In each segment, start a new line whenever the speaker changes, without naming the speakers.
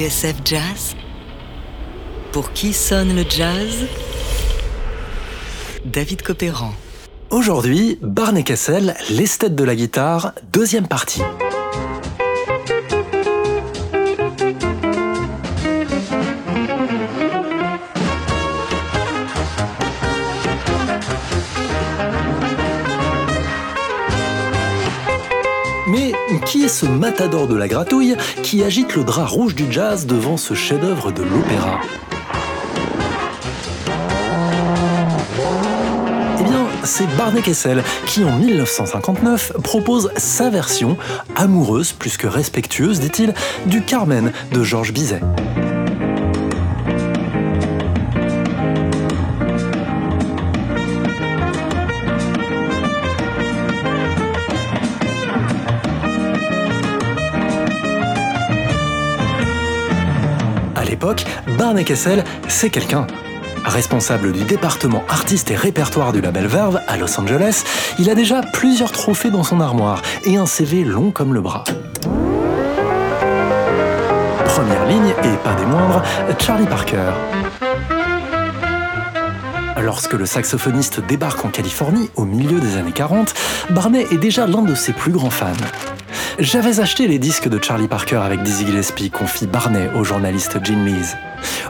TSF Jazz Pour qui sonne le jazz? David Copéran.
Aujourd'hui, Barney Kessel, l'esthète de la guitare, deuxième partie. Ce matador de la gratouille qui agite le drap rouge du jazz devant ce chef-d'œuvre de l'opéra Eh bien, c'est Barney Kessel qui, en 1959, propose sa version, amoureuse plus que respectueuse, dit-il, du Carmen de Georges Bizet. Barney Kessel, c'est quelqu'un. Responsable du département artistes et répertoire du label Verve à Los Angeles, il a déjà plusieurs trophées dans son armoire et un CV long comme le bras. Première ligne, et pas des moindres, Charlie Parker. Lorsque le saxophoniste débarque en Californie au milieu des années 40, Barney est déjà l'un de ses plus grands fans. J'avais acheté les disques de Charlie Parker avec Dizzy Gillespie, confie Barney au journaliste Gene Lees.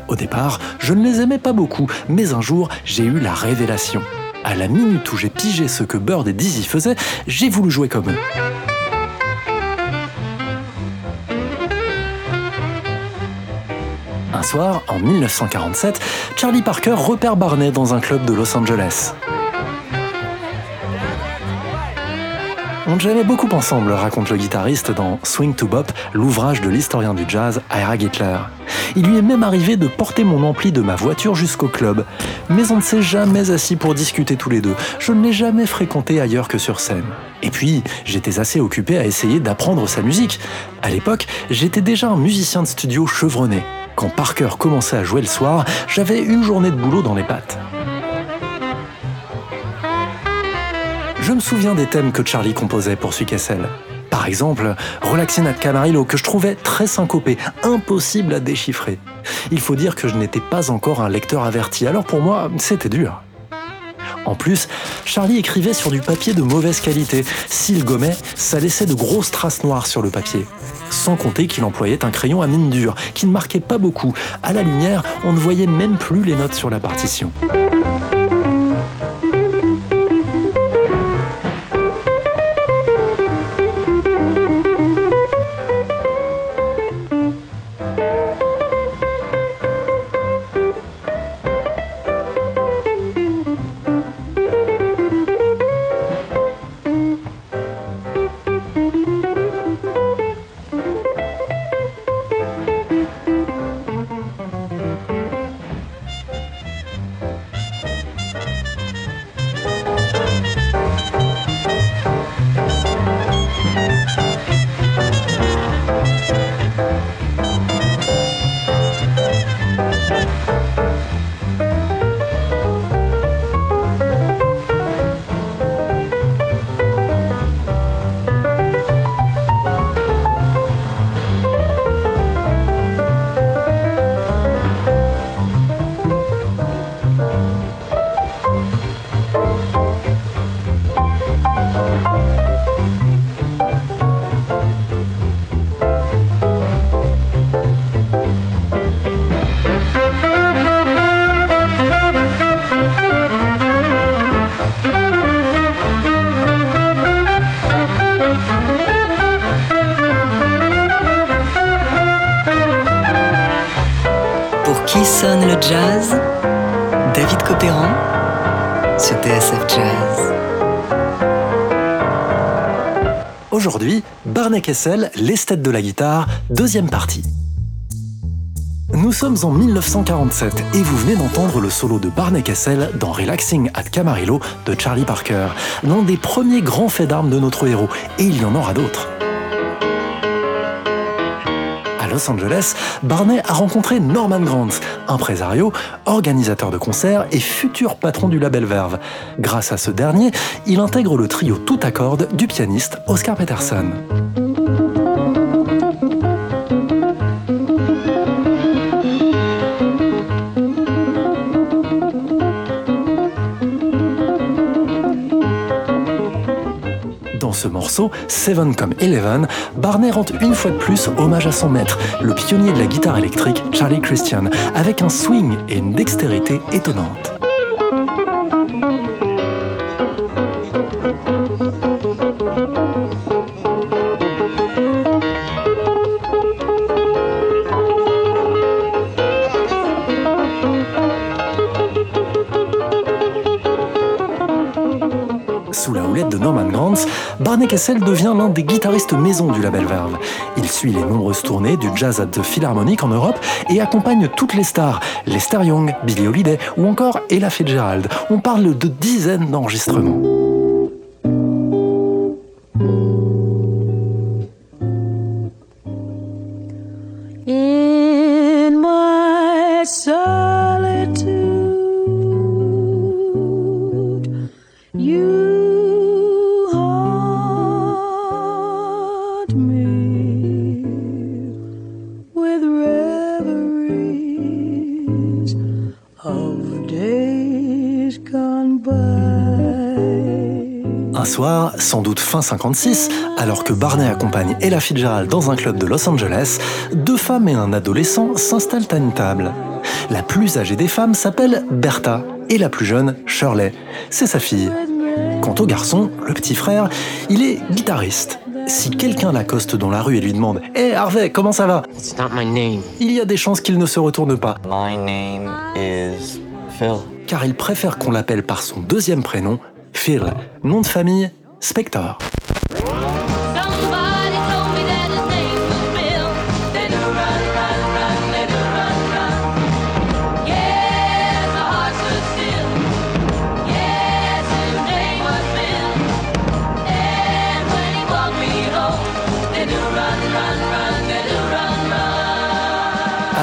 Au départ, je ne les aimais pas beaucoup, mais un jour, j'ai eu la révélation. À la minute où j'ai pigé ce que Bird et Dizzy faisaient, j'ai voulu jouer comme eux. Un soir, en 1947, Charlie Parker repère Barney dans un club de Los Angeles. On jamais beaucoup ensemble, raconte le guitariste dans Swing to Bop, l'ouvrage de l'historien du jazz Ira Gittler. Il lui est même arrivé de porter mon ampli de ma voiture jusqu'au club. Mais on ne s'est jamais assis pour discuter tous les deux. Je ne l'ai jamais fréquenté ailleurs que sur scène. Et puis, j'étais assez occupé à essayer d'apprendre sa musique. À l'époque, j'étais déjà un musicien de studio chevronné. Quand Parker commençait à jouer le soir, j'avais une journée de boulot dans les pattes. Je me souviens des thèmes que Charlie composait pour Kessel. Par exemple, Relaxing at Camarillo, que je trouvais très syncopé, impossible à déchiffrer. Il faut dire que je n'étais pas encore un lecteur averti, alors pour moi, c'était dur. En plus, Charlie écrivait sur du papier de mauvaise qualité. S'il gommait, ça laissait de grosses traces noires sur le papier. Sans compter qu'il employait un crayon à mine dure, qui ne marquait pas beaucoup. À la lumière, on ne voyait même plus les notes sur la partition.
Sur TSF.
Aujourd'hui, Barney Kessel, l'esthète de la guitare, deuxième partie. Nous sommes en 1947 et vous venez d'entendre le solo de Barney Kessel dans Relaxing at Camarillo de Charlie Parker, l'un des premiers grands faits d'armes de notre héros, et il y en aura d'autres. Los Angeles, Barney a rencontré Norman Granz, impresario, organisateur de concerts et futur patron du label Verve. Grâce à ce dernier, il intègre le trio tout à du pianiste Oscar Peterson. Ce morceau, Seven comme Eleven, Barney rend une fois de plus hommage à son maître, le pionnier de la guitare électrique Charlie Christian, avec un swing et une dextérité étonnante. Barney Kessel devient l'un des guitaristes maison du label Verve. Il suit les nombreuses tournées du Jazz at the Philharmonic en Europe et accompagne toutes les stars, Lester Young, Billy Holiday ou encore Ella Fitzgerald. On parle de dizaines d'enregistrements. Un soir, sans doute fin 56, alors que Barney accompagne Ella Fitzgerald dans un club de Los Angeles, deux femmes et un adolescent s'installent à une table. La plus âgée des femmes s'appelle Bertha et la plus jeune Shirley. C'est sa fille. Quant au garçon, le petit frère, il est guitariste. Si quelqu'un l'accoste dans la rue et lui demande Hé Harvey, comment ça va?
It's not my name.
il y a des chances qu'il ne se retourne pas,
My name is Phil.
car il préfère qu'on l'appelle par son deuxième prénom, Phil, nom de famille Spector.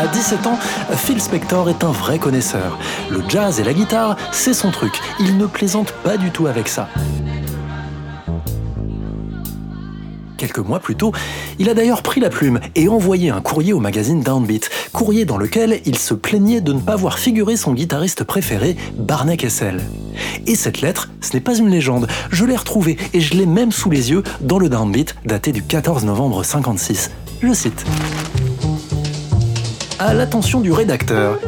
À 17 ans, Phil Spector est un vrai connaisseur. Le jazz et la guitare, c'est son truc. Il ne plaisante pas du tout avec ça. Quelques mois plus tôt, il a d'ailleurs pris la plume et envoyé un courrier au magazine Downbeat, courrier dans lequel il se plaignait de ne pas voir figurer son guitariste préféré, Barney Kessel. Et cette lettre, ce n'est pas une légende, je l'ai retrouvée et je l'ai même sous les yeux dans le Downbeat daté du 14 novembre 56. Je cite. À l'attention du rédacteur,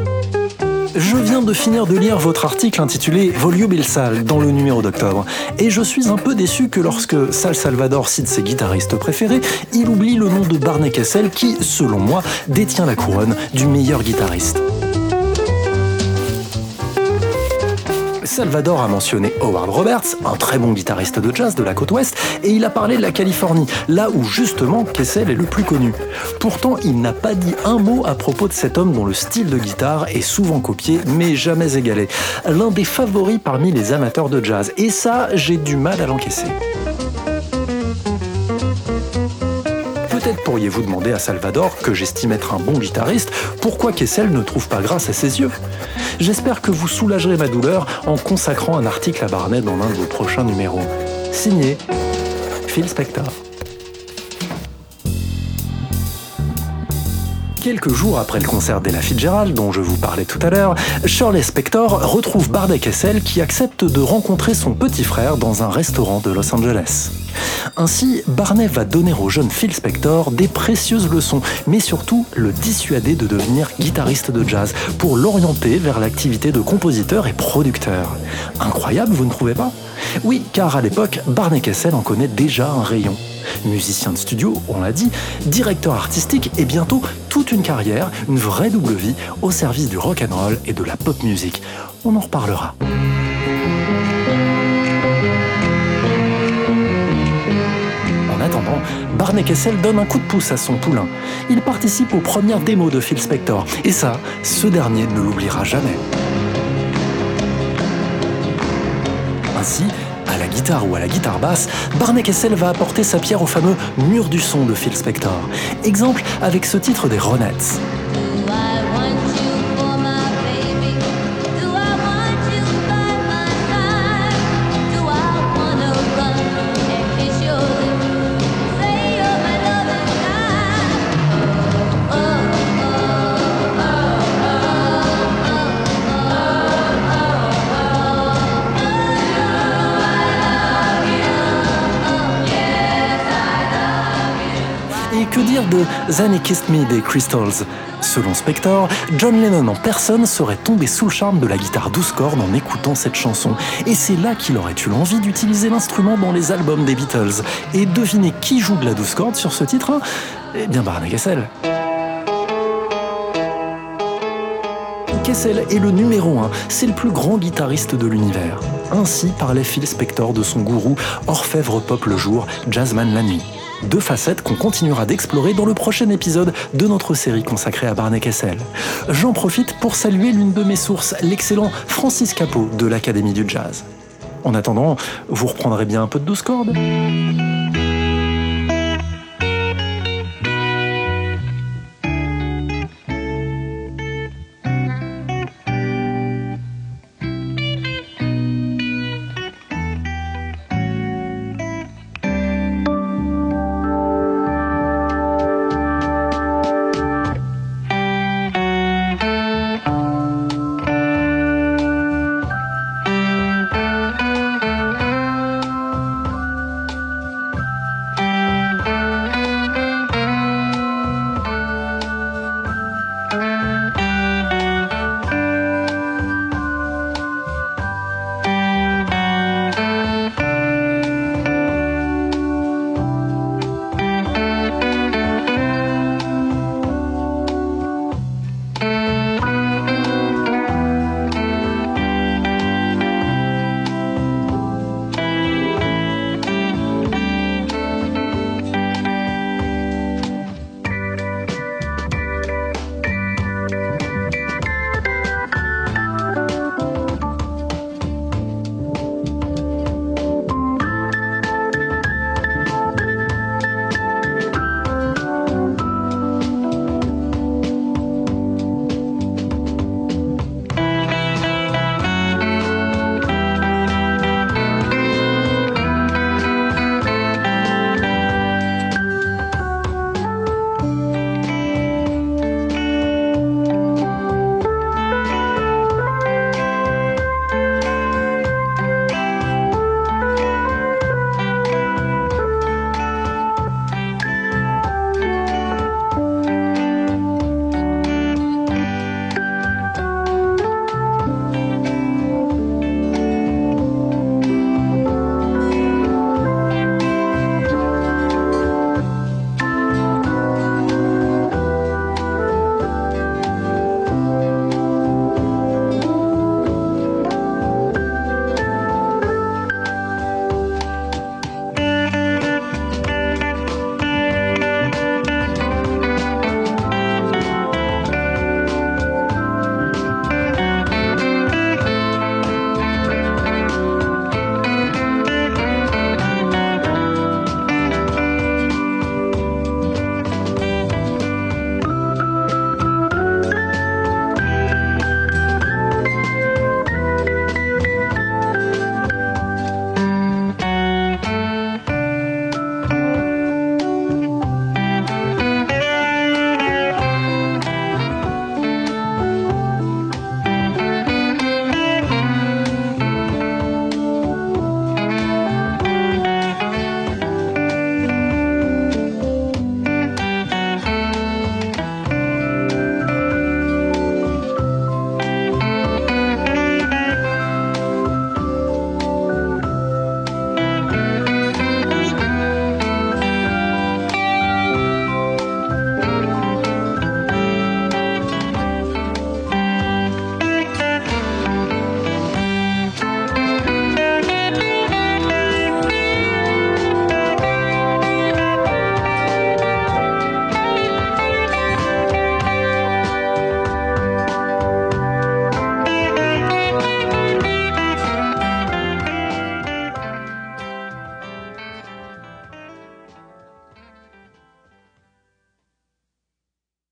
je viens de finir de lire votre article intitulé Voluble Sal dans le numéro d'octobre, et je suis un peu déçu que lorsque Sal Salvador cite ses guitaristes préférés, il oublie le nom de Barney Kessel qui, selon moi, détient la couronne du meilleur guitariste. Salvador a mentionné Howard Roberts, un très bon guitariste de jazz de la côte ouest, et il a parlé de la Californie, là où justement Kessel est le plus connu. Pourtant, il n'a pas dit un mot à propos de cet homme dont le style de guitare est souvent copié, mais jamais égalé. L'un des favoris parmi les amateurs de jazz, et ça, j'ai du mal à l'encaisser. Pourriez-vous demander à Salvador, que j'estime être un bon guitariste, pourquoi Kessel ne trouve pas grâce à ses yeux? J'espère que vous soulagerez ma douleur en consacrant un article à Barnet dans l'un de vos prochains numéros. Signé Phil Spector. Quelques jours après le concert d'Ella Fitzgerald, dont je vous parlais tout à l'heure, Shirley Spector retrouve Barney Kessel qui accepte de rencontrer son petit frère dans un restaurant de Los Angeles. Ainsi, Barney va donner au jeune Phil Spector des précieuses leçons, mais surtout le dissuader de devenir guitariste de jazz pour l'orienter vers l'activité de compositeur et producteur. Incroyable, vous ne trouvez pas? Oui, car à l'époque, Barney Kessel en connaît déjà un rayon. Musicien de studio, on l'a dit, directeur artistique et bientôt toute une carrière, une vraie double vie au service du rock and roll et de la pop music. On en reparlera. En attendant, Barney Kessel donne un coup de pouce à son poulain. Il participe aux premières démos de Phil Spector, et ça, ce dernier ne l'oubliera jamais. Ainsi, guitare ou à la guitare basse, Barney Kessel va apporter sa pierre au fameux mur du son de Phil Spector. Exemple avec ce titre des Ronettes. De Then He Kissed Me des Crystals Selon Spector, John Lennon en personne serait tombé sous le charme de la guitare 12 cordes en écoutant cette chanson. Et c'est là qu'il aurait eu l'envie d'utiliser l'instrument dans les albums des Beatles. Et devinez qui joue de la 12 cordes sur ce titre? Eh bien Barney Kessel. Kessel est le numéro 1, c'est le plus grand guitariste de l'univers. Ainsi parlait Phil Spector de son gourou, orfèvre pop le jour, jazzman la nuit. Deux facettes qu'on continuera d'explorer dans le prochain épisode de notre série consacrée à Barney Kessel. J'en profite pour saluer l'une de mes sources, l'excellent Francis Capot de l'Académie du Jazz. En attendant, vous reprendrez bien un peu de douze cordes